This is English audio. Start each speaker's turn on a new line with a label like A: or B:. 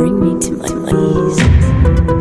A: bring me to my knees.